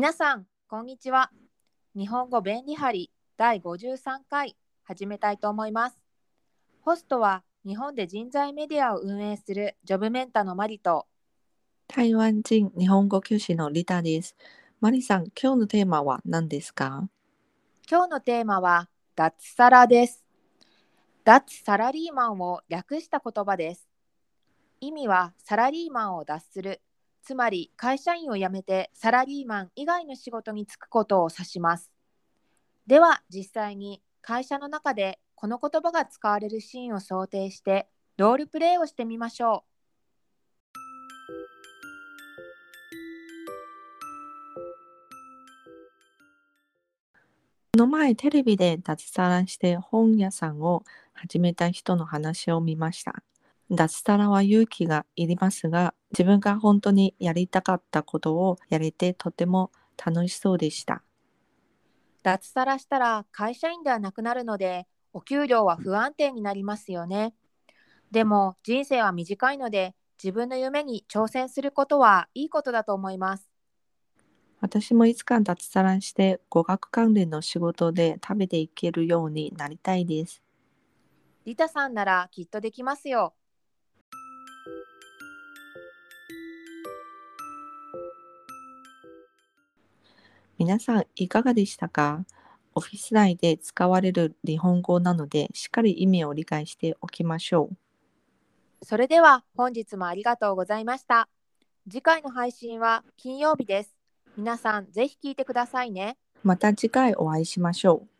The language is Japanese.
皆さん、こんにちは。日本語便利貼り第53回始めたいと思います。ホストは日本で人材メディアを運営するジョブメンタのマリと台湾人日本語教師のリタです。マリさん、今日のテーマは何ですか？今日のテーマは脱サラです。脱サラリーマンを略した言葉です。意味はサラリーマンを脱する、つまり会社員を辞めてサラリーマン以外の仕事に就くことを指します。では実際に会社の中でこの言葉が使われるシーンを想定してロールプレイをしてみましょうこの前テレビで脱サラして本屋さんを始めた人の話を見ました。脱サラは勇気がいりますが、自分が本当にやりたかったことをやれてとても楽しそうでした。う。脱サラしたら会社員ではなくなるのでお給料は不安定になりますよね。でも人生は短いので自分の夢に挑戦することはいいことだと思います。私もいつか脱サラして語学関連の仕事で食べていけるようになりたいです。リタさんならきっとできますよ。皆さんいかがでしたか？オフィス内で使われる日本語なのでしっかり意味を理解しておきましょう。それでは本日もありがとうございました。次回の配信は金曜日です。皆さんぜひ聞いてくださいね。また次回お会いしましょう。